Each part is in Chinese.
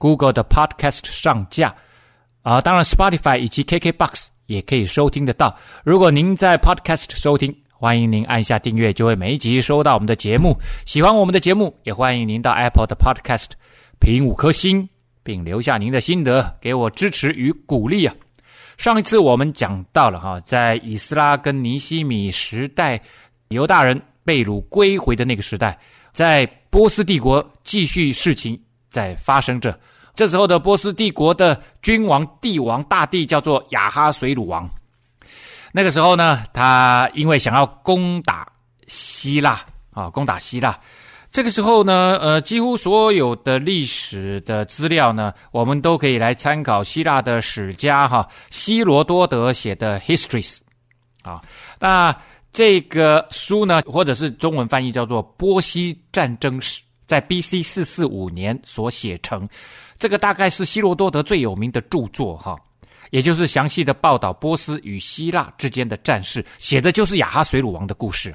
Google 的 Podcast 上架啊、当然 Spotify 以及 KKBox 也可以收听得到。如果您在 Podcast 收听，欢迎您按下订阅，就会每一集收到我们的节目。喜欢我们的节目，也欢迎您到 Apple 的 Podcast 评五颗星，并留下您的心得，给我支持与鼓励啊。上一次我们讲到了哈，在以斯拉跟尼西米时代，犹大人被掳归回的那个时代，在波斯帝国继续事情在发生着。这时候的波斯帝国的君王帝王大帝叫做亚哈水鲁王。那个时候呢，他因为想要攻打希腊啊，攻打希腊。这个时候呢，呃，几乎所有的历史的资料呢，我们都可以来参考希腊的史家哈希罗多德写的《Histories》啊。那这个书呢，或者是中文翻译叫做《波西战争史》，在 B.C. 四四五年所写成。这个大概是希罗多德最有名的著作哈，也就是详细的报道波斯与希腊之间的战事，写的就是亚哈水鲁王的故事。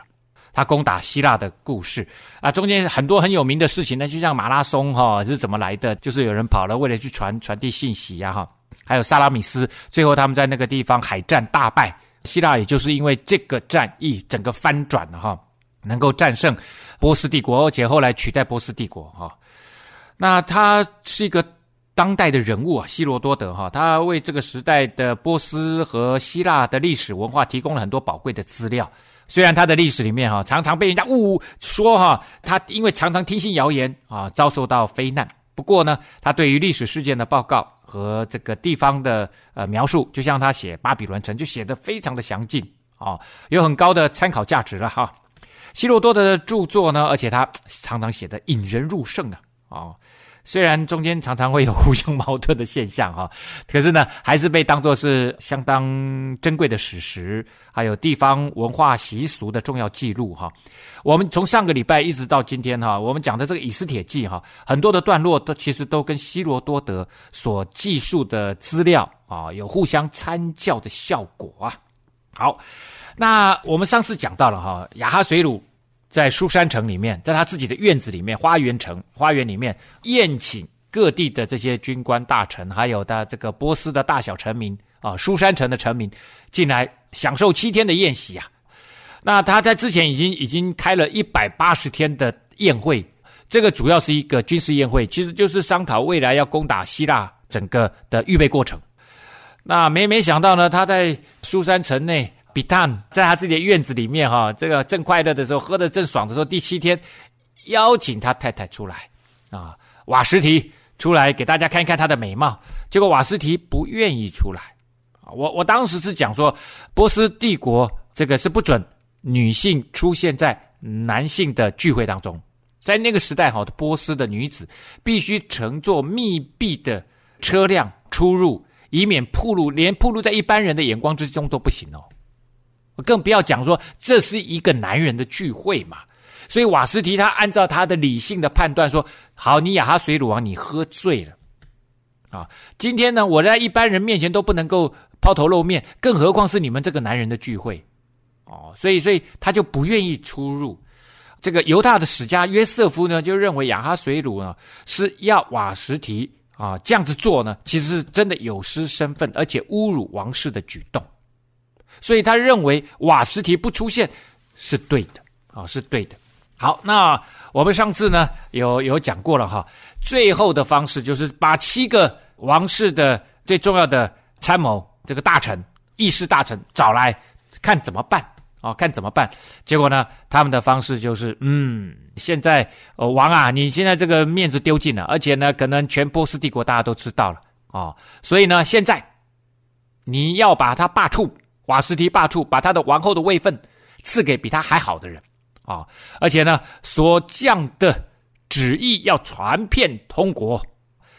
他攻打希腊的故事啊，中间很多很有名的事情呢，就像马拉松哈是怎么来的，就是有人跑了为了去传传递信息呀哈，还有萨拉米斯，最后他们在那个地方海战大败，希腊也就是因为这个战役整个翻转了哈，能够战胜波斯帝国，而且后来取代波斯帝国哈。那他是一个当代的人物啊，希罗多德哈，他为这个时代的波斯和希腊的历史文化提供了很多宝贵的资料。虽然他的历史里面哈常常被人家误说哈，他因为常常听信谣言啊，遭受到非难。不过呢，他对于历史事件的报告和这个地方的呃描述，就像他写巴比伦城，就写得非常的详尽啊，有很高的参考价值了哈。希罗多德的著作呢，而且他常常写得引人入胜啊啊。虽然中间常常会有互相矛盾的现象哈，可是呢，还是被当作是相当珍贵的史实，还有地方文化习俗的重要记录哈。我们从上个礼拜一直到今天哈，我们讲的这个《以斯帖记》哈，很多的段落都其实都跟希罗多德所记述的资料啊有互相参教的效果啊。好，那我们上次讲到了哈，亚哈水鲁。在书山城里面，在他自己的院子里面，花园城花园里面宴请各地的这些军官大臣，还有的这个波斯的大小臣民啊，书山城的臣民进来享受七天的宴席啊。那他在之前已经已经开了一百八十天的宴会，这个主要是一个军事宴会，其实就是商讨未来要攻打希腊整个的预备过程。那没没想到呢，他在苏山城内。比坦在他自己的院子里面，哈，这个正快乐的时候，喝得正爽的时候，第七天邀请他太太出来，啊，瓦实提出来给大家看一看他的美貌，结果瓦实提不愿意出来，啊，我我当时是讲说，波斯帝国这个是不准女性出现在男性的聚会当中，在那个时代，哈，波斯的女子必须乘坐密闭的车辆出入，以免暴露，连暴露在一般人的眼光之中都不行哦。更不要讲说这是一个男人的聚会嘛，所以瓦斯提他按照他的理性的判断说：好，你亚哈水鲁王你喝醉了啊！今天呢，我在一般人面前都不能够抛头露面，更何况是你们这个男人的聚会哦，所以，所以他就不愿意出入。这个犹大的史家约瑟夫呢，就认为亚哈水鲁呢是要瓦斯提啊这样子做呢，其实是真的有失身份，而且侮辱王室的举动。所以他认为瓦斯提不出现是对的啊，是对的。好，那我们上次呢有有讲过了哈，最后的方式就是把七个王室的最重要的参谋这个大臣、议事大臣找来看怎么办啊？看怎么办？结果呢，他们的方式就是，嗯，现在王啊，你现在这个面子丢尽了，而且呢，可能全波斯帝国大家都知道了啊，所以呢，现在你要把他罢黜。瓦斯提罢黜，把他的王后的位分赐给比他还好的人啊！而且呢，所降的旨意要传遍通国，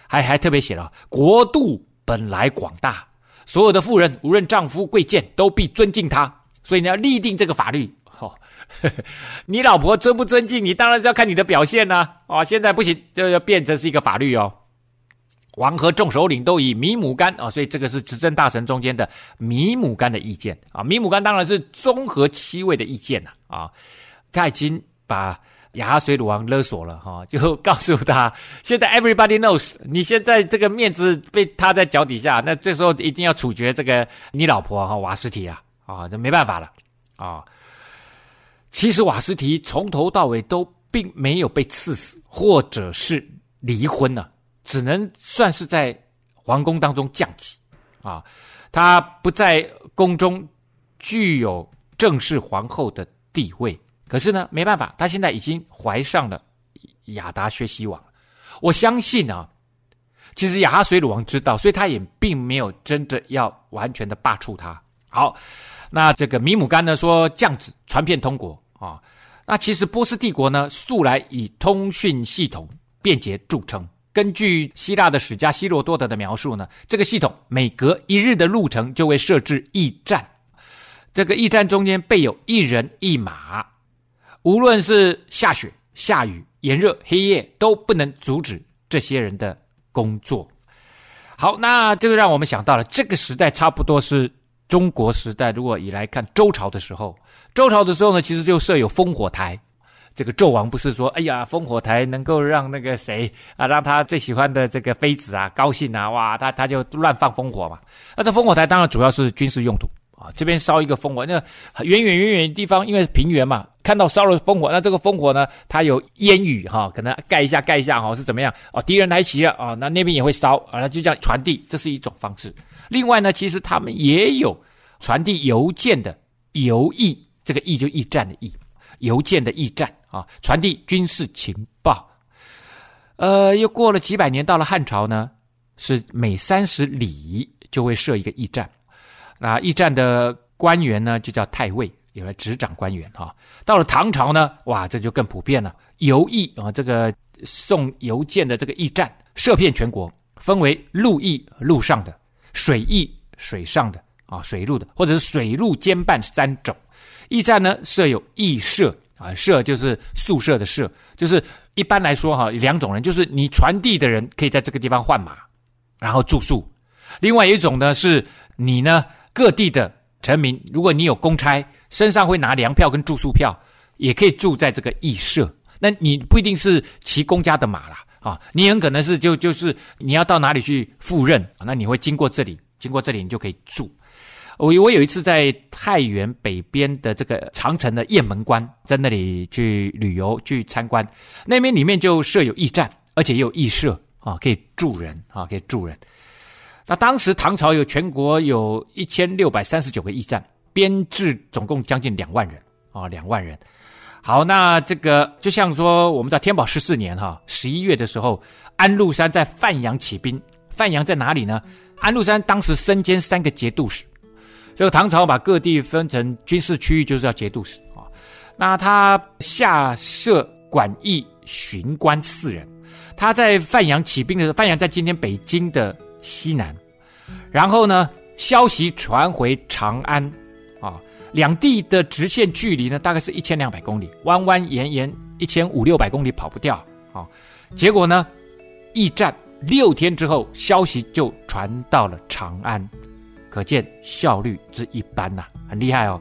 还还特别写了，国度本来广大，所有的妇人无论丈夫贵贱，都必尊敬他。所以你要立定这个法律。哦，你老婆尊不尊敬你，当然是要看你的表现呢、啊。哦，现在不行，就要变成是一个法律哦。王和众首领都以米姆干啊、所以这个是执政大臣中间的米姆干的意见啊。米姆干当然是综合七位的意见呐啊。他已经把亚哈水鲁王勒索了哈，就告诉他，现在 everybody knows，你现在这个面子被踏在脚底下，那这时候一定要处决这个你老婆哈瓦斯提啊啊，这没办法了啊。其实瓦斯提从头到尾都并没有被刺死，或者是离婚了，只能算是在皇宫当中降级啊。他不在宫中具有正式皇后的地位。可是呢，没办法，他现在已经怀上了亚达薛西王。我相信啊，其实亚哈随鲁王知道，所以他也并没有真的要完全的罢黜他。好，那这个米姆干呢说降旨传遍通国啊。那其实波斯帝国呢，素来以通讯系统便捷著称。根据希腊的史家希罗多德的描述呢，这个系统每隔一日的路程就会设置驿站，这个驿站中间备有一人一马。无论是下雪、下雨、炎热、黑夜，都不能阻止这些人的工作。好，那这个让我们想到了这个时代，差不多是中国时代。如果以来看周朝的时候，周朝的时候呢，其实就设有烽火台。这个纣王不是说，哎呀，烽火台能够让那个谁啊，让他最喜欢的这个妃子啊高兴啊，哇，他他就乱放烽火嘛。那这烽火台当然主要是军事用途。啊，这边烧一个烽火，那远远远远地方，因为平原嘛，看到烧了烽火，那这个烽火呢，它有烟雨哈，可能盖一下盖一下哈，是怎么样？哦，敌人来袭了啊，那那边也会烧啊，那就这样传递，这是一种方式。另外呢，其实他们也有传递邮件的邮驿，这个驿就驿站的驿，邮件的驿站啊，传递军事情报。呃，又过了几百年，到了汉朝呢，是每三十里就会设一个驿站。那驿站的官员呢，就叫太尉，有了执掌官员哈。到了唐朝呢，哇，这就更普遍了。邮驿啊，这个送邮件的这个驿站，设遍全国，分为陆驿（陆上的）、水驿（水上的）啊，水路的，或者是水陆兼办三种。驿站呢，设有驿舍啊，舍就是宿舍的舍，就是一般来说哈，两种人，就是你传递的人可以在这个地方换马，然后住宿；另外一种呢，是你呢。各地的臣民，如果你有公差，身上会拿粮票跟住宿票，也可以住在这个驿舍。那你不一定是骑公家的马啦，啊，你很可能是就就是你要到哪里去赴任，那你会经过这里，经过这里你就可以住。我我有一次在太原北边的这个长城的雁门关，在那里去旅游去参观，那边里面就设有驿站，而且也有驿舍啊，可以住人啊，可以住人。那当时唐朝有全国有一千六百三十九个驿站，编制总共将近两万人啊，两万人。好，那这个就像说，我们在天宝十四年哈十一月的时候，安禄山在范阳起兵。范阳在哪里呢？安禄山当时身兼三个节度使，这个唐朝把各地分成军事区域，就是要节度使啊。那他下设管驿巡官四人。他在范阳起兵的时候，范阳在今天北京的。西南，然后呢，消息传回长安，啊，两地的直线距离呢，大概是一千两百公里，弯弯延延一千五六百公里跑不掉，啊，结果呢，驿站六天之后，消息就传到了长安，可见效率之一般呐、很厉害哦。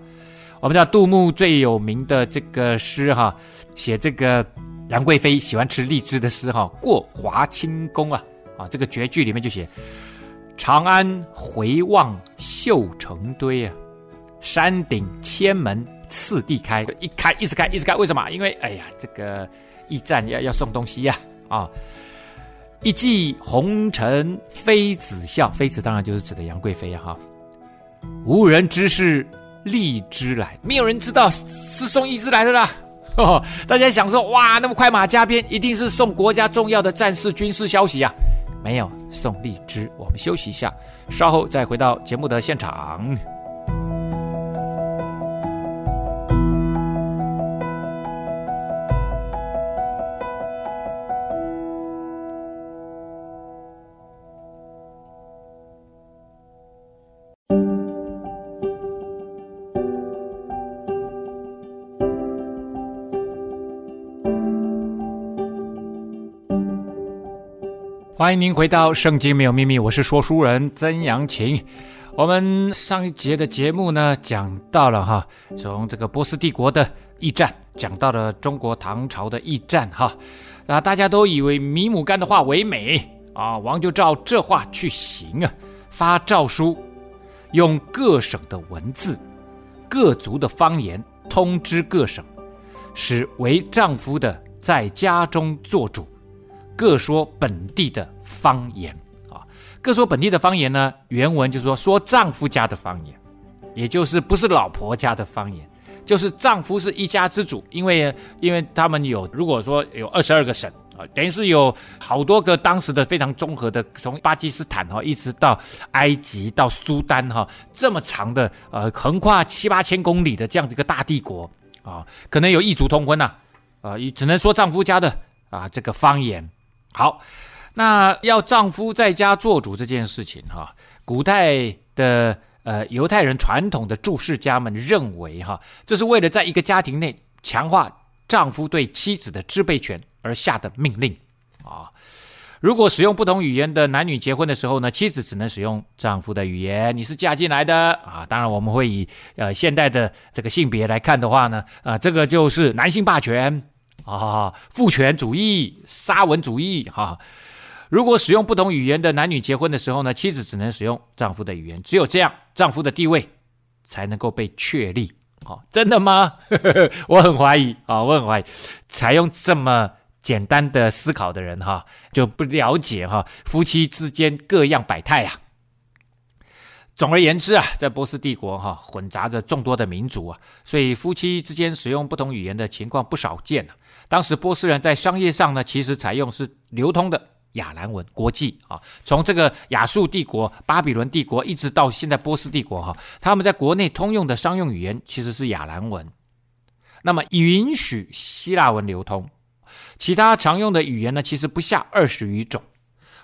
我们知道杜牧最有名的这个诗哈，写这个杨贵妃喜欢吃荔枝的诗哈，过华清宫啊。啊，这个绝句里面就写：“长安回望绣成堆啊，山顶千门次第开，一开一直开一直开。为什么？因为哎呀，这个驿站要要送东西呀！啊，一骑红尘妃子笑，妃子当然就是指的杨贵妃啊！哈，无人知是荔枝来，没有人知道是送荔枝来的啦。大家想说，哇，那么快马加鞭，一定是送国家重要的战事军事消息呀！”没有送荔枝，我们休息一下，稍后再回到节目的现场。欢迎您回到《圣经没有秘密》，我是说书人曾阳晴。我们上一节的节目呢，讲到了哈，从这个波斯帝国的驿站，讲到了中国唐朝的驿站哈。那大家都以为米姆干的话为美啊，王就照这话去行啊，发诏书，用各省的文字、各族的方言通知各省，使为丈夫的在家中做主。各说本地的方言啊，各说本地的方言呢，原文就是说说丈夫家的方言，也就是不是老婆家的方言，就是丈夫是一家之主，因为因为他们有如果说有二十二个省啊，等于是有好多个当时的非常综合的，从巴基斯坦哈一直到埃及到苏丹哈这么长的呃横跨七八千公里的这样子一个大帝国啊，可能有异族通婚呐啊，只能说丈夫家的啊这个方言。好，那要丈夫在家做主这件事情，哈，古代的呃犹太人传统的注释家们认为，哈，这是为了在一个家庭内强化丈夫对妻子的支配权而下的命令啊。如果使用不同语言的男女结婚的时候呢，妻子只能使用丈夫的语言。你是嫁进来的啊，当然我们会以呃现代的这个性别来看的话呢，啊，这个就是男性霸权。啊，父权主义、沙文主义，哈！如果使用不同语言的男女结婚的时候呢，妻子只能使用丈夫的语言，只有这样，丈夫的地位才能够被确立。啊，真的吗？我很怀疑啊，我很怀疑。采用这么简单的思考的人，哈，就不了解哈夫妻之间各样百态啊。总而言之啊，在波斯帝国哈，混杂着众多的民族啊，所以夫妻之间使用不同语言的情况不少见啊。当时波斯人在商业上呢，其实采用是流通的亚兰文，国际啊，从这个亚述帝国、巴比伦帝国一直到现在波斯帝国哈，他们在国内通用的商用语言其实是亚兰文，那么允许希腊文流通，其他常用的语言呢，其实不下二十余种。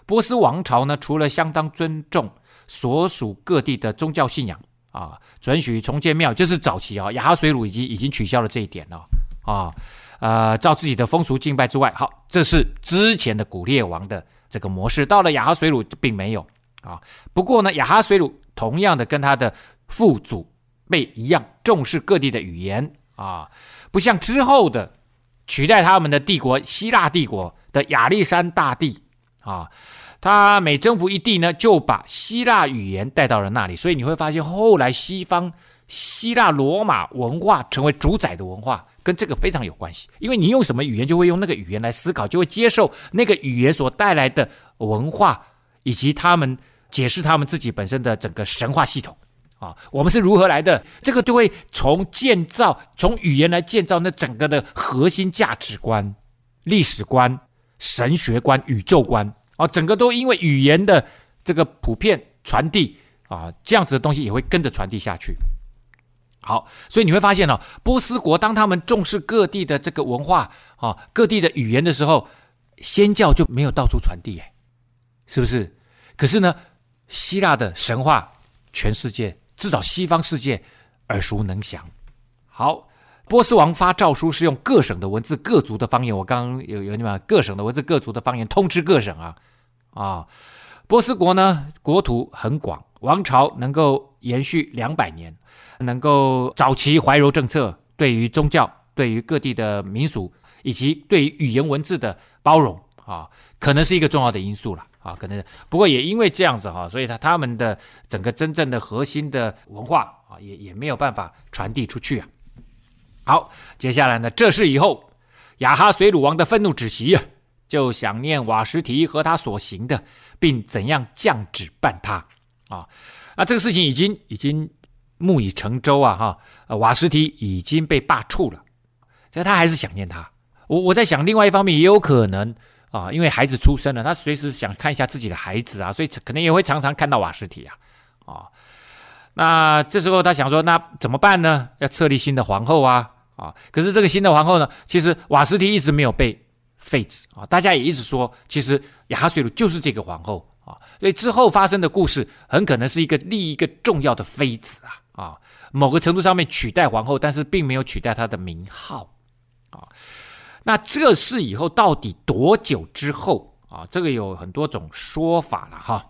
波斯王朝呢，除了相当尊重。所属各地的宗教信仰啊，准许重建庙，就是早期啊，亚哈水鲁已经已经取消了这一点了啊，呃，照自己的风俗敬拜之外，好，这是之前的古列王的这个模式，到了亚哈水鲁并没有啊。不过呢，亚哈水鲁同样的跟他的父祖辈一样重视各地的语言啊，不像之后的取代他们的帝国希腊帝国的亚历山大帝啊。他每征服一地呢，就把希腊语言带到了那里，所以你会发现，后来西方希腊罗马文化成为主宰的文化，跟这个非常有关系。因为你用什么语言，就会用那个语言来思考，就会接受那个语言所带来的文化，以及他们解释他们自己本身的整个神话系统啊。我们是如何来的？这个就会从建造，从语言来建造那整个的核心价值观、历史观、神学观、宇宙观。啊，整个都因为语言的这个普遍传递啊，这样子的东西也会跟着传递下去。好，所以你会发现哦，波斯国当他们重视各地的这个文化啊，各地的语言的时候，仙教就没有到处传递，哎，是不是？可是呢，希腊的神话，全世界至少西方世界耳熟能详。好。波斯王发诏书是用各省的文字、各族的方言。我刚刚有有你们各省的文字、各族的方言通知各省啊啊！波斯国呢，国土很广，王朝能够延续两百年，能够早期怀柔政策，对于宗教、对于各地的民俗以及对于语言文字的包容啊，可能是一个重要的因素了啊。可能不过也因为这样子哈，所以他他们的整个真正的核心的文化啊，也也没有办法传递出去啊。好，接下来呢？这事以后，亚哈水鲁王的愤怒止息啊，就想念瓦什提和他所行的，并怎样降旨办他啊。那这个事情已经已经木已成舟啊！哈，瓦斯提已经被罢黜了，所以他还是想念他。我我在想，另外一方面也有可能啊，因为孩子出生了，他随时想看一下自己的孩子啊，所以可能也会常常看到瓦斯提啊，啊。那这时候他想说，那怎么办呢？要册立新的皇后啊，啊！可是这个新的皇后呢，其实瓦斯提一直没有被废止啊。大家也一直说，其实亚哈随鲁就是这个皇后啊。所以之后发生的故事，很可能是一个另一个重要的妃子啊啊，某个程度上面取代皇后，但是并没有取代她的名号啊。那这事以后到底多久之后啊，这个有很多种说法了哈。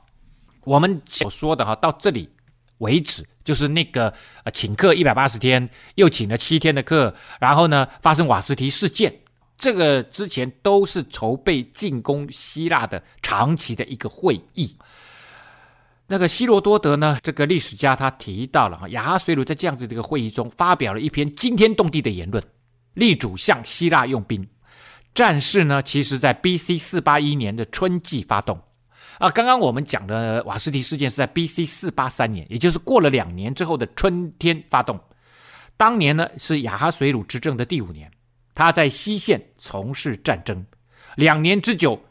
我们所说的哈，到这里为止，就是那个呃请客一百八十天，又请了七天的客，然后呢发生瓦斯提事件，这个之前都是筹备进攻希腊的长期的一个会议。那个希罗多德呢，这个历史家他提到了哈，亚哈水鲁在这样子的一个会议中发表了一篇惊天动地的言论，力主向希腊用兵。战事呢，其实在 B.C. 四八一年的春季发动啊。刚刚我们讲的瓦斯提事件是在 B.C. 四八三年，也就是过了两年之后的春天发动。当年呢是亚哈水鲁执政的第五年，他在西线从事战争，两年之久，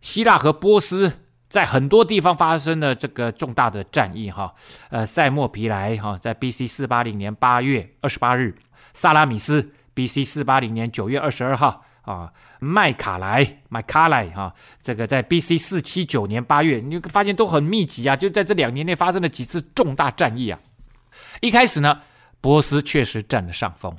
希腊和波斯在很多地方发生了这个重大的战役哈。呃，塞莫皮莱哈在 B.C. 四八零年八月二十八日，萨拉米斯 B.C. 四八零年九月二十二号。啊，麦卡莱，麦卡莱，哈，这个在 B.C. 四七九年八月，你发现都很密集啊，就在这两年内发生了几次重大战役啊。一开始呢，波斯确实占了上风，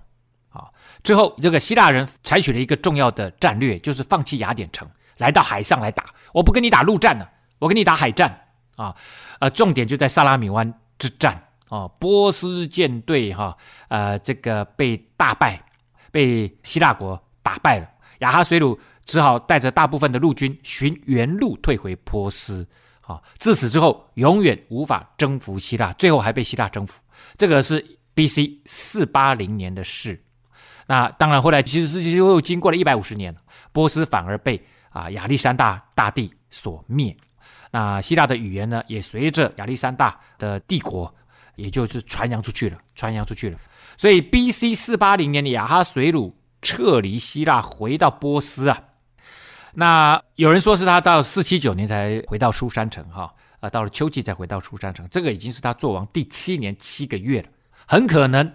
之后这个希腊人采取了一个重要的战略，就是放弃雅典城，来到海上来打，我不跟你打陆战了，我跟你打海战啊，呃，重点就在萨拉米湾之战啊，波斯舰队哈，呃，这个被大败，被希腊国打败了。亚哈水鲁只好带着大部分的陆军循原路退回波斯。啊，自此之后，永远无法征服希腊，最后还被希腊征服。这个是 B.C. 四八零年的事。那当然，后来其实是又经过了一百五十年，波斯反而被啊亚历山大大帝所灭。那希腊的语言呢，也随着亚历山大的帝国，也就是传扬出去了，传扬出去了。所以 B.C. 四八零年的亚哈水鲁。撤离希腊回到波斯啊，那有人说是他到四七九年才回到苏珊城哈，啊，到了秋季才回到苏珊城，这个已经是他做王第七年七个月了，很可能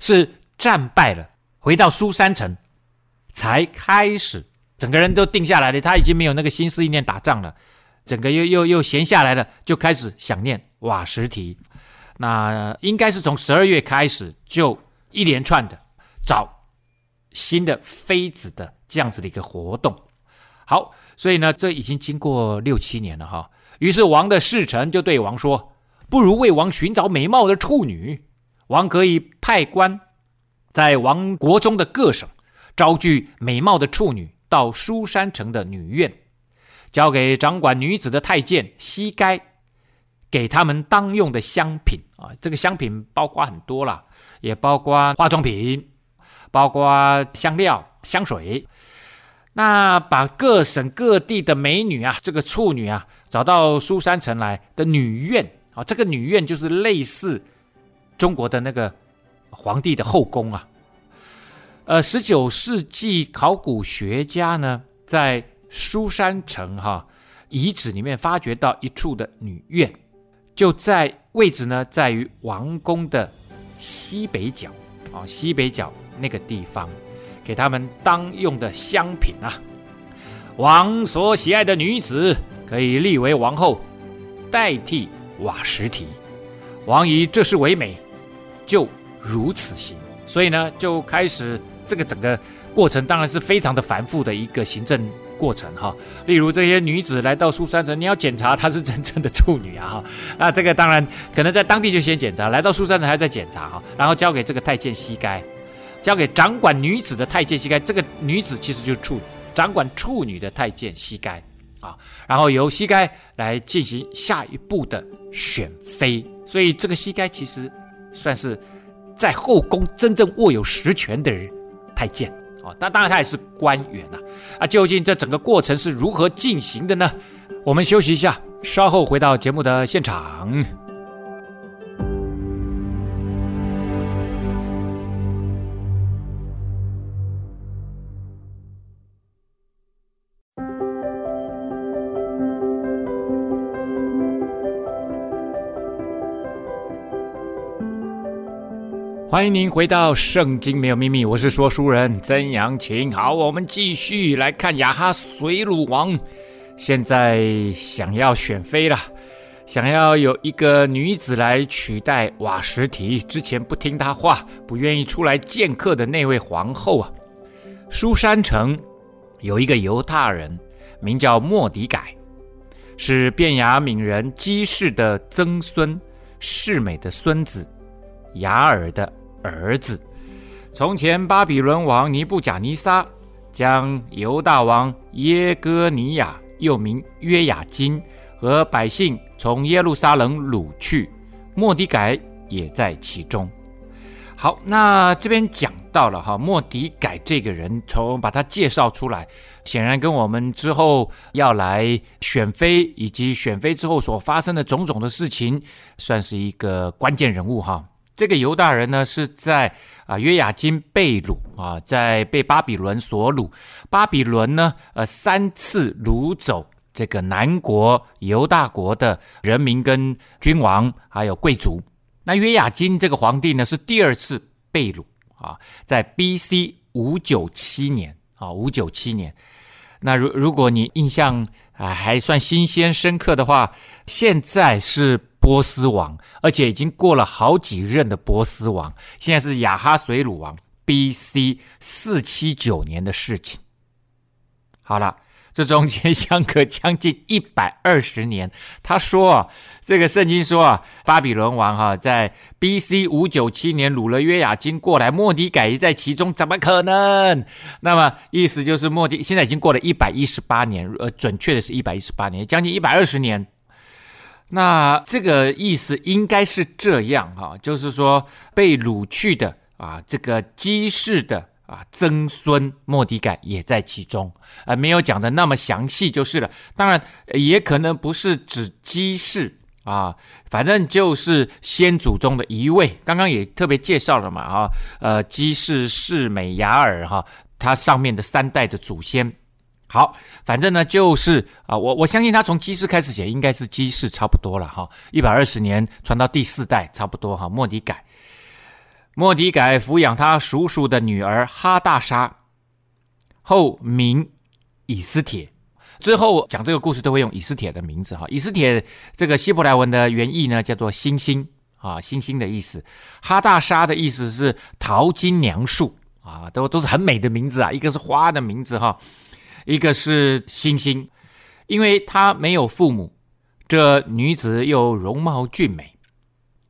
是战败了，回到苏三城才开始，整个人都定下来了，他已经没有那个心思意念打仗了，整个又又又闲下来了，就开始想念瓦什提，那应该是从十二月开始就一连串的找。新的妃子的这样子的一个活动，好，所以呢，这已经经过六七年了哈。于是王的侍臣就对王说：“不如为王寻找美貌的处女，王可以派官在王国中的各省招聚美貌的处女到书山城的女院，交给掌管女子的太监西该，给他们当用的香品啊，这个香品包括很多啦，也包括化妆品。”包括香料、香水，那把各省各地的美女啊，这个处女啊，找到书山城来的女院啊，这个女院就是类似中国的那个皇帝的后宫啊。呃，十九世纪考古学家呢，在书山城哈遗址里面发掘到一处的女院，就在位置呢，在于王宫的西北角啊，西北角。那个地方，给他们当用的香品啊，王所喜爱的女子可以立为王后，代替瓦什提。王以这事为美，就如此行。所以呢，就开始这个整个过程，当然是非常的繁复的一个行政过程哈。例如这些女子来到苏珊城，你要检查她是真正的处女啊哈。那这个当然可能在当地就先检查，来到苏珊城还在检查哈，然后交给这个太监膝盖。交给掌管女子的太监膝盖，这个女子其实就是处，掌管处女的太监膝盖啊，然后由膝盖来进行下一步的选妃，所以这个膝盖其实算是在后宫真正握有实权的人，太监啊，但当然他也是官员呐啊，究竟这整个过程是如何进行的呢？我们休息一下，稍后回到节目的现场。欢迎您回到《圣经没有秘密》，我是说书人曾阳晴。好，我们继续来看亚哈随鲁王，现在想要选妃了，想要有一个女子来取代瓦什提，之前不听他话、不愿意出来见客的那位皇后啊。书珊城有一个犹太人，名叫莫迪改，是便雅悯人基士的曾孙，世美的孙子，雅尔的儿子。从前巴比伦王尼布甲尼撒将犹大王耶哥尼亚，又名约雅斤，和百姓从耶路撒冷掳去，莫迪改也在其中。好，那这边讲到了哈，莫迪改这个人，从把他介绍出来，显然跟我们之后要来选妃以及选妃之后所发生的种种的事情，算是一个关键人物哈。这个犹大人呢，是在啊约雅金被掳啊，在被巴比伦所掳。巴比伦呢，呃，三次掳走这个南国犹大国的人民跟君王，还有贵族。那约雅金这个皇帝呢，是第二次被掳啊，在 B.C. 五九七年啊，五九七年。那如如果你印象啊还算新鲜深刻的话，现在是波斯王，而且已经过了好几任的波斯王，现在是亚哈水鲁王 B.C. 四七九年的事情。好了。这中间相隔将近一百二十年。他说，这个圣经说啊，巴比伦王哈、在 B.C. 五九七年掳了约雅斤过来，莫迪改在其中，怎么可能？那么意思就是莫迪现在已经过了一百一十八年，呃，准确的是一百一十八年，将近一百二十年。那这个意思应该是这样哈、就是说被掳去的啊，这个基士的。啊，曾孙莫迪改也在其中，呃，没有讲的那么详细就是了。当然，也可能不是指基士啊，反正就是先祖中的一位。刚刚也特别介绍了嘛，哈，呃，基士、示每、亚尔，哈，他上面的三代的祖先。好，反正呢，就是啊，我我相信他从基士开始写，应该是基士差不多了哈，一百二十年传到第四代差不多哈，莫迪改。莫迪改抚养他叔叔的女儿哈大沙，后名以斯帖。之后讲这个故事都会用以斯帖的名字哈。以斯帖这个希伯来文的原意呢，叫做星星啊，星星的意思。哈大沙的意思是桃金娘树啊，都都是很美的名字啊。一个是花的名字哈，一个是星星。因为她没有父母，这女子又容貌俊美，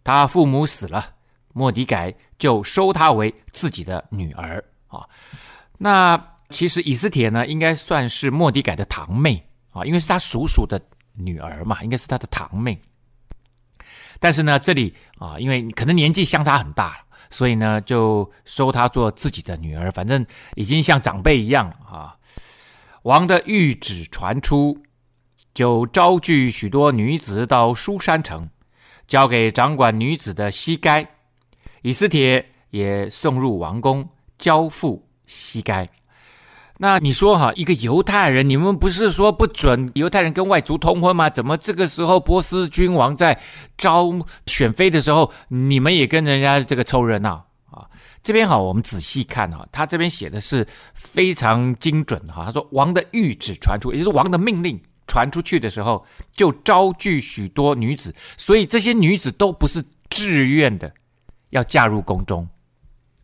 她父母死了。莫迪改就收她为自己的女儿啊。那其实以斯帖呢，应该算是莫迪改的堂妹啊，因为是他叔叔的女儿嘛，应该是他的堂妹。但是呢，这里啊，因为可能年纪相差很大，所以呢，就收她做自己的女儿，反正已经像长辈一样啊。王的谕旨传出，就招聚许多女子到书山城，交给掌管女子的西该。以斯帖也送入王宫，交付西该。那你说哈，一个犹太人，你们不是说不准犹太人跟外族通婚吗？怎么这个时候波斯君王在招选妃的时候，你们也跟人家这个凑热闹？这边哈，我们仔细看哈，他这边写的是非常精准哈。他说王的谕旨传出，也就是王的命令传出去的时候，就招聚许多女子，所以这些女子都不是自愿的。要嫁入宫中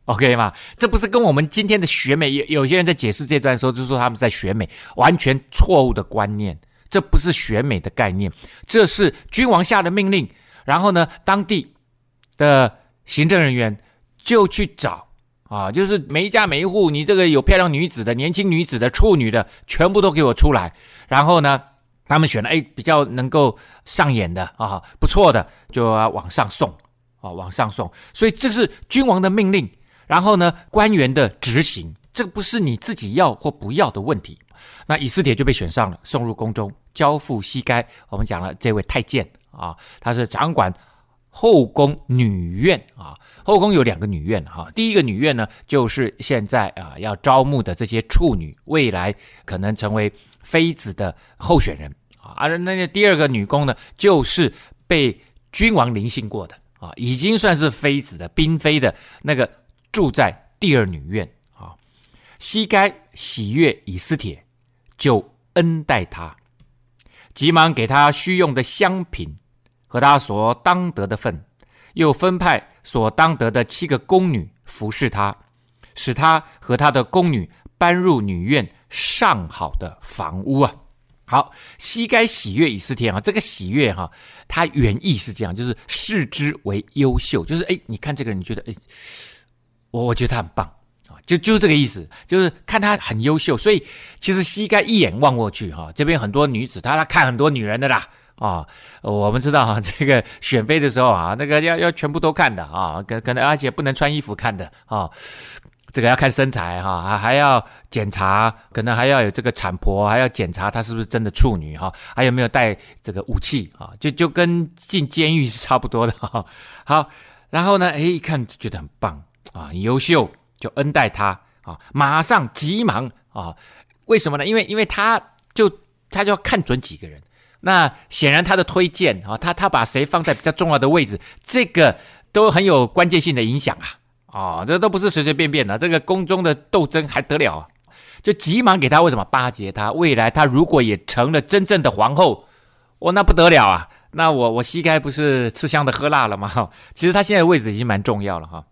，OK 吗？这不是跟我们今天的选美有有些人在解释这段时候，就说他们在选美，完全错误的观念。这不是选美的概念，这是君王下的命令。然后呢，当地的行政人员就去找啊，就是每一家每一户，你这个有漂亮女子的、年轻女子的、处女的，全部都给我出来。然后呢，他们选了哎比较能够上眼的啊，不错的，就要往上送。啊，往上送，所以这是君王的命令，然后呢，官员的执行，这个不是你自己要或不要的问题。那以斯帖就被选上了，送入宫中，交付西该。我们讲了这位太监啊，他是掌管后宫女院啊，后宫有两个女院哈、啊，第一个女院呢，就是现在啊要招募的这些处女，未来可能成为妃子的候选人啊，而那第二个女宫呢，就是被君王临幸过的。啊，已经算是妃子的嫔妃的那个住在第二女院啊。西该喜悦以斯帖，就恩待他，急忙给他需用的香品和他所当得的份，又分派所当得的七个宫女服侍他，使他和他的宫女搬入女院上好的房屋啊。好，西该喜悦以斯天啊，这个喜悦哈，它原意是这样，就是视之为优秀，就是哎，你看这个人，你觉得哎，我我觉得他很棒啊，就就是这个意思，就是看他很优秀，所以其实西该一眼望过去哈，这边很多女子，她她看很多女人的啦啊，我们知道哈，这个选妃的时候啊，那个要要全部都看的啊，可可能而且不能穿衣服看的啊。这个要看身材哈，还还要检查，可能还要有这个产婆，还要检查她是不是真的处女哈，还有没有带这个武器啊？就就跟进监狱是差不多的哈。好，然后呢，哎，一看就觉得很棒啊，很优秀，就恩待她啊，马上急忙啊，为什么呢？因为因为他就他就要看准几个人，那显然他的推荐啊，他他把谁放在比较重要的位置，这个都很有关键性的影响啊。哦，这都不是随随便便的，这个宫中的斗争还得了啊？就急忙给他为什么巴结他？未来他如果也成了真正的皇后，哦，那不得了啊！那我我膝盖不是吃香的喝辣了吗？其实他现在位置已经蛮重要了哈。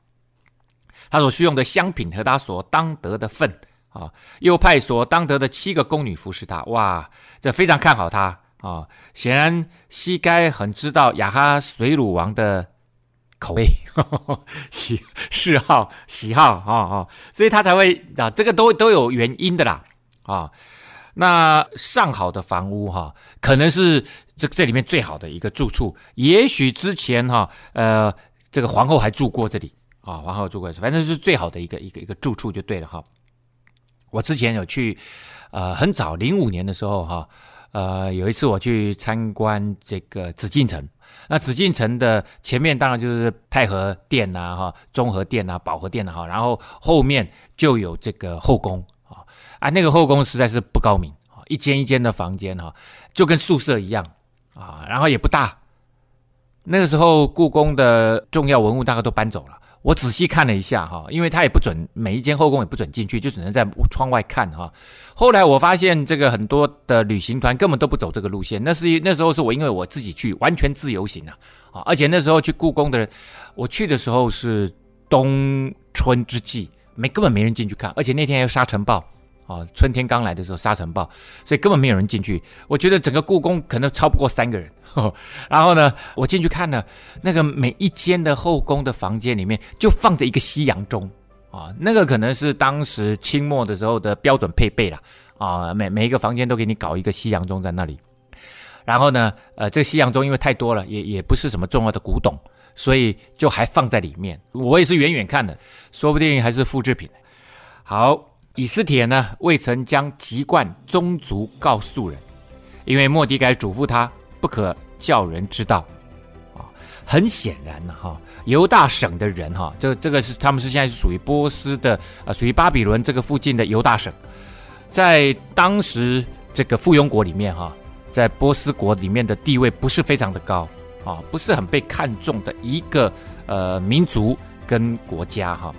他所需用的香品和他所当得的份啊，又派所当得的七个宫女服侍他，哇，这非常看好他啊！显然西该很知道亚哈水鲁王的。口味、喜嗜好、喜好啊啊、所以他才会啊，这个都都有原因的啦啊、那上好的房屋哈、可能是这这里面最好的一个住处。也许之前哈、呃，这个皇后还住过这里啊、皇后住过，反正是最好的一个一个一个住处就对了哈、我之前有去，呃，很早零五年的时候哈。呃，有一次我去参观这个紫禁城，那紫禁城的前面当然就是太和殿呐、哈，中和殿呐，保和殿呐，哈，然后后面就有这个后宫啊，啊，那个后宫实在是不高明啊，一间一间的房间哈，就跟宿舍一样啊，然后也不大。那个时候故宫的重要文物大概都搬走了。我仔细看了一下哈，因为他也不准每一间后宫也不准进去，就只能在窗外看哈。后来我发现这个很多的旅行团根本都不走这个路线，那是那时候是我因为我自己去完全自由行啊啊，而且那时候去故宫的人，我去的时候是冬春之际，没根本没人进去看，而且那天还有沙尘暴。哦，春天刚来的时候沙尘暴，所以根本没有人进去。我觉得整个故宫可能超不过三个人。然后呢，我进去看了那个每一间的后宫的房间里面，就放着一个西洋钟啊，那个可能是当时清末的时候的标准配备了啊。每每一个房间都给你搞一个西洋钟在那里。然后呢，呃，这个西洋钟因为太多了，也也不是什么重要的古董，所以就还放在里面。我也是远远看的，说不定还是复制品。好。以斯帖呢，未曾将籍贯宗族告诉人，因为莫迪改嘱咐他不可叫人知道。啊，很显然呢，哈，犹大省的人哈，这这个是他们是现在是属于波斯的，啊，属于巴比伦这个附近的犹大省，在当时这个附庸国里面哈，在波斯国里面的地位不是非常的高，啊，不是很被看重的一个呃民族跟国家哈。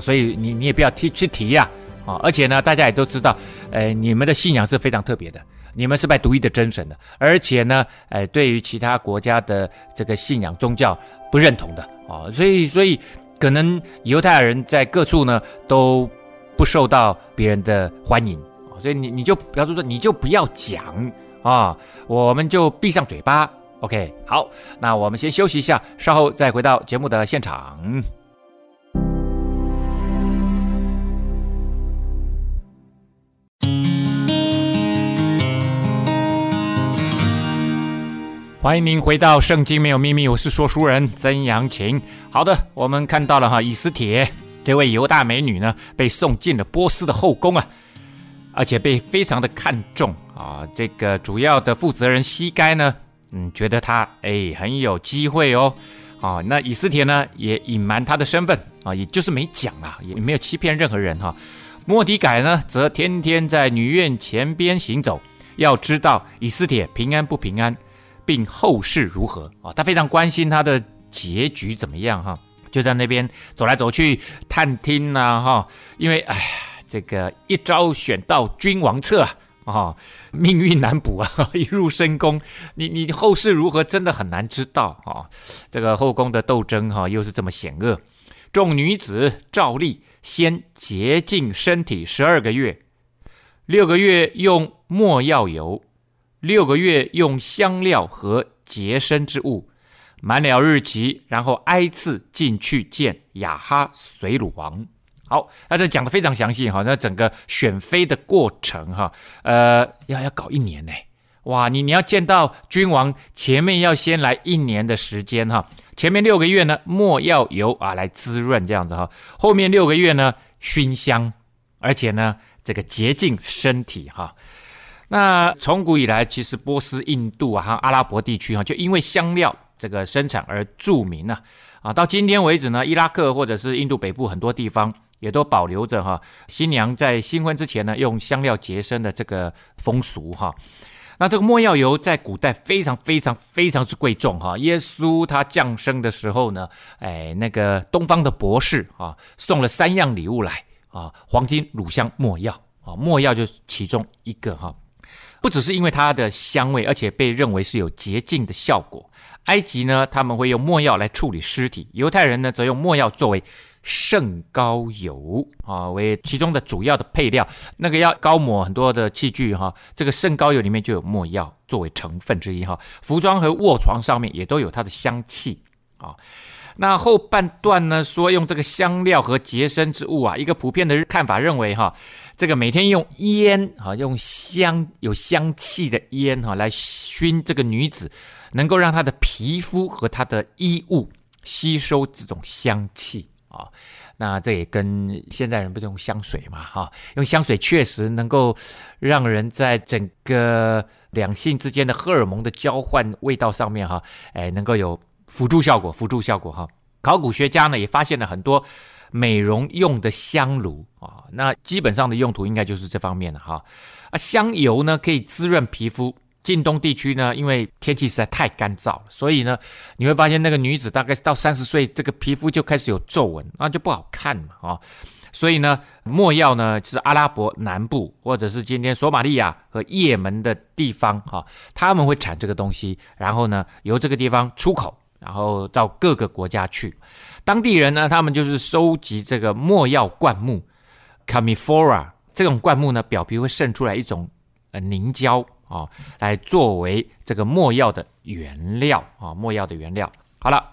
所以你你也不要提去提呀，啊，而且呢，大家也都知道，呃，你们的信仰是非常特别的，你们是拜独一的真神的，而且呢，呃，对于其他国家的这个信仰宗教不认同的啊，所以所以可能犹太人在各处呢都不受到别人的欢迎，所以你你就比方说你就不要讲啊，我们就闭上嘴巴，OK，好，那我们先休息一下，稍后再回到节目的现场。欢迎您回到《圣经没有秘密》，我是说书人曾阳晴。好的，我们看到了哈，以斯帖这位犹大美女呢，被送进了波斯的后宫啊，而且被非常的看重啊。这个主要的负责人西该呢，嗯，觉得她哎很有机会哦。啊，那以斯帖呢也隐瞒她的身份啊，也就是没讲啊，也没有欺骗任何人哈。末底改呢，则天天在女院前边行走，要知道以斯帖平安不平安。并后事如何啊？他非常关心他的结局怎么样哈，就在那边走来走去探听呐哈，因为哎呀，这个一朝选到君王侧啊，命运难卜啊，一入深宫，你你后事如何真的很难知道啊。这个后宫的斗争哈，又是这么险恶，众女子照例先洁净身体十二个月，六个月用没药油，六个月用香料和洁身之物，满了日期，然后挨次进去见亚哈随鲁王。好，那这讲的非常详细哈，那整个选妃的过程哈，呃，要要搞一年呢，哇，你你要见到君王，前面要先来一年的时间哈，前面六个月呢，没药油啊来滋润这样子哈，后面六个月呢，熏香，而且呢，这个洁净身体哈。那从古以来，其实波斯、印度啊，和阿拉伯地区哈，就因为香料这个生产而著名啊，啊，到今天为止呢，伊拉克或者是印度北部很多地方。也都保留着哈，新娘在新婚之前呢，用香料洁身的这个风俗哈。那这个没药油在古代非常非常非常之贵重哈。耶稣他降生的时候呢，哎，那个东方的博士啊，送了三样礼物来啊，黄金、乳香、没药啊，没药就是其中一个哈。不只是因为它的香味，而且被认为是有洁净的效果。埃及呢，他们会用墨药来处理尸体；犹太人呢，则用墨药作为。圣膏油啊，为其中的主要的配料，那个要高抹很多的器具哈，这个圣膏油里面就有墨药作为成分之一哈。服装和卧床上面也都有它的香气啊。那后半段呢，说用这个香料和洁身之物啊，一个普遍的看法认为哈，这个每天用烟啊，用香有香气的烟哈来熏这个女子，能够让她的皮肤和她的衣物吸收这种香气。啊，那这也跟现在人不是用香水嘛？哈，用香水确实能够让人在整个两性之间的荷尔蒙的交换味道上面，哈，哎，能够有辅助效果，辅助效果哈。考古学家呢也发现了很多美容用的香炉啊，那基本上的用途应该就是这方面了哈。啊，香油呢可以滋润皮肤。近东地区呢，因为天气实在太干燥了，所以呢，你会发现那个女子大概到三十岁，这个皮肤就开始有皱纹，那就不好看嘛啊。所以呢，没药呢，就是阿拉伯南部或者是今天索马利亚和也门的地方哈，他们会产这个东西，然后呢，由这个地方出口，然后到各个国家去。当地人呢，他们就是收集这个没药灌木 c a m i f o r a 这种灌木呢，表皮会渗出来一种呃凝胶。啊、来作为这个没药的原料啊，没药的原料。好了，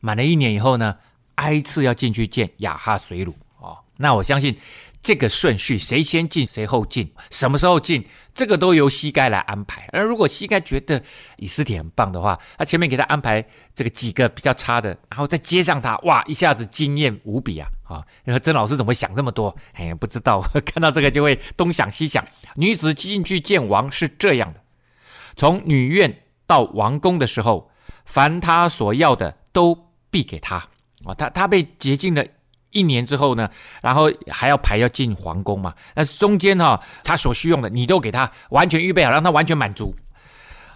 满了一年以后呢，挨次要进去见雅哈水乳啊。那我相信这个顺序，谁先进谁后进，什么时候进，这个都由膝盖来安排。而如果膝盖觉得以斯帖很棒的话，他前面给他安排这个几个比较差的，然后再接上他，哇，一下子惊艳无比啊！啊，你说曾老师怎么会想这么多？哎，不知道，看到这个就会东想西想。女子进去见王是这样的：从女院到王宫的时候，凡她所要的都必给她。啊，她她被洁净了一年之后呢，然后还要排要进皇宫嘛？那中间哈，他所需用的你都给他完全预备好，让他完全满足。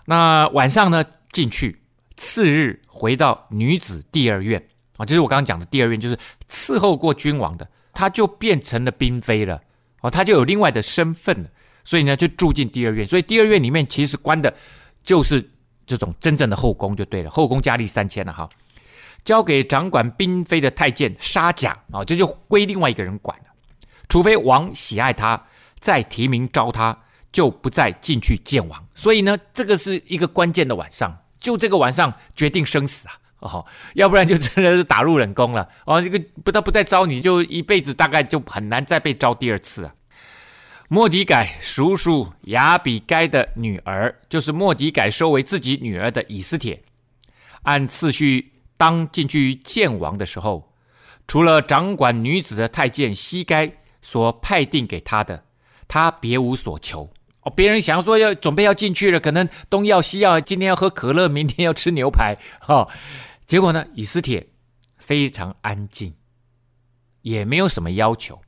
那晚上呢，进去，次日回到女子第二院。啊，就是我刚刚讲的第二院，就是伺候过君王的，他就变成了嫔妃了，哦，他就有另外的身份了，所以呢，就住进第二院。所以第二院里面其实关的就是这种真正的后宫就对了，后宫佳丽三千了哈。交给掌管嫔妃的太监沙贾啊，这就归另外一个人管了。除非王喜爱他，再提名召他，就不再进去见王。所以呢，这个是一个关键的晚上，就这个晚上决定生死啊。哦，要不然就真的是打入冷宫了哦。这个不他不再招你，就一辈子大概就很难再被招第二次啊。莫迪改叔叔亚比该的女儿，就是莫迪改收为自己女儿的以斯帖，按次序当进去见王的时候，除了掌管女子的太监西该所派定给他的，他别无所求。哦，别人想要说要准备要进去了，可能东要西要，今天要喝可乐，明天要吃牛排，哈、哦。结果呢，以斯帖非常安静，也没有什么要求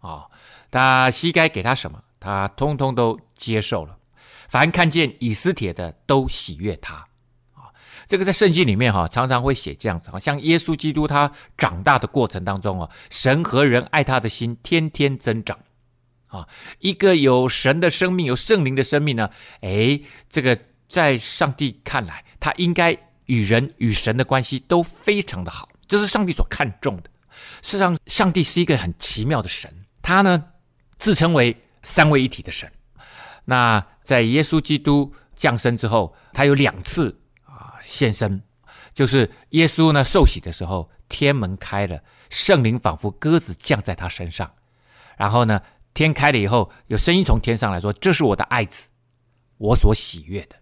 啊。他西该给他什么，他通通都接受了。凡看见以斯帖的，都喜悦他。这个在圣经里面哈，常常会写这样子，好像耶稣基督他长大的过程当中啊，神和人爱他的心天天增长啊。一个有神的生命，有圣灵的生命呢，诶，这个在上帝看来，他应该。与人与神的关系都非常的好，这是上帝所看重的。事实上，上帝是一个很奇妙的神，他呢自称为三位一体的神。那在耶稣基督降生之后，他有两次现身，就是耶稣呢受洗的时候，天门开了，圣灵仿佛鸽子降在他身上，然后呢天开了以后，有声音从天上来说：“这是我的爱子，我所喜悦的。”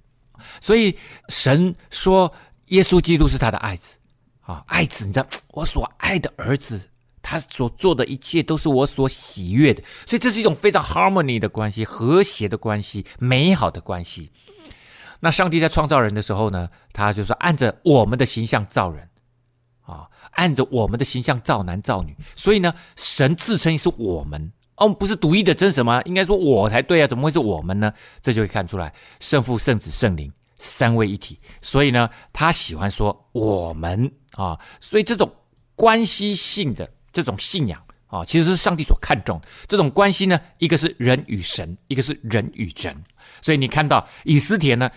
所以神说耶稣基督是他的爱子啊，爱子，你知道我所爱的儿子。他所做的一切都是我所喜悦的，所以这是一种非常 harmony 的关系，和谐的关系，美好的关系。那上帝在创造人的时候呢，他就说按着我们的形象造人，啊，按着我们的形象造男造女。所以呢，神自称是我们，哦，不是独一的真神吗？应该说我才对啊，怎么会是我们呢？这就会看出来，圣父、圣子、圣灵三位一体。所以呢，他喜欢说我们啊，所以这种关系性的。这种信仰啊、其实是上帝所看重这种关系呢。一个是人与神，一个是人与人。所以你看到以斯帖呢，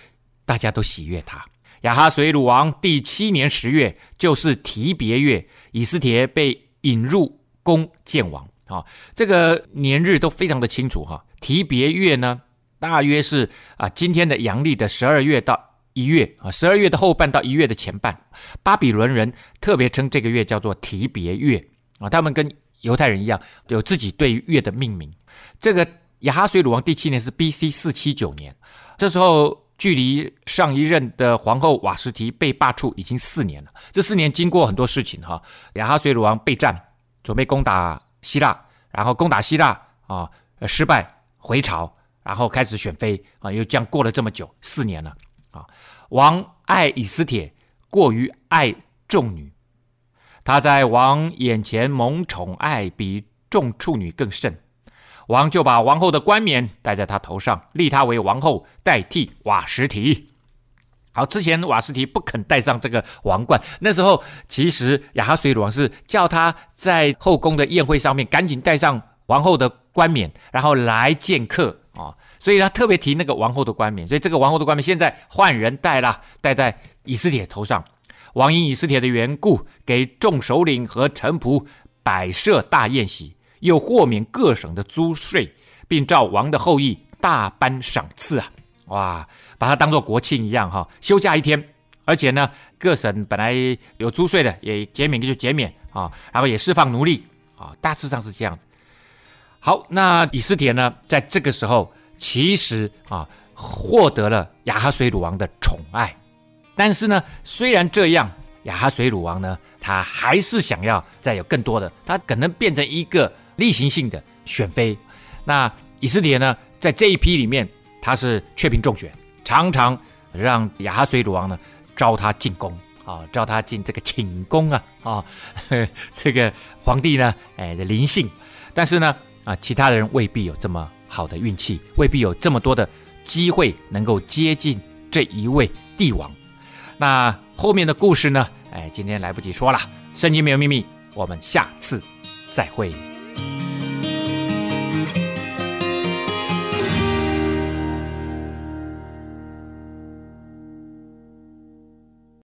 大家都喜悦他。亚哈随鲁王第七年十月，就是提别月，以斯帖被引入宫见王啊、哦。这个年日都非常的清楚哈、哦。提别月呢，大约是啊今天的阳历的十二月到一月啊，十二月的后半到一月的前半。巴比伦人特别称这个月叫做提别月。啊，他们跟犹太人一样，有自己对月的命名。这个亚哈随鲁王第七年是 B.C. 四七九年，这时候距离上一任的皇后瓦斯提被罢黜已经四年了。这四年经过很多事情哈，亚哈随鲁王备战，准备攻打希腊，然后攻打希腊啊，失败回朝，然后开始选妃啊，又这样过了这么久，四年了啊。王爱以斯帖过于爱众女。他在王眼前蒙宠爱，比众处女更甚。王就把王后的冠冕戴在他头上，立他为王后，代替瓦什提。好，之前瓦什提不肯戴上这个王冠，那时候其实亚哈随鲁王是叫他在后宫的宴会上面赶紧戴上王后的冠冕，然后来见客啊。所以他特别提那个王后的冠冕，所以这个王后的冠冕现在换人戴了，戴在以斯帖头上。王因以斯帖的缘故，给众首领和臣仆摆设大宴席，又豁免各省的租税，并照王的后裔大颁赏赐啊！哇，把它当做国庆一样哈，休假一天，而且呢，各省本来有租税的也减免就减免啊，然后也释放奴隶啊，大致上是这样子。好，那以斯帖呢，在这个时候其实啊，获得了亚哈水鲁王的宠爱。但是呢，虽然这样，亚哈水鲁王呢，他还是想要再有更多的，他可能变成一个例行性的选妃。那以色列呢，在这一批里面，他是雀屏中选，常常让亚哈随鲁王呢召他进宫啊，召他进这个寝宫啊啊，这个皇帝呢，哎的临幸。但是呢，啊，其他人未必有这么好的运气，未必有这么多的机会能够接近这一位帝王。那后面的故事呢？哎，今天来不及说了。圣经没有秘密，我们下次再会。you.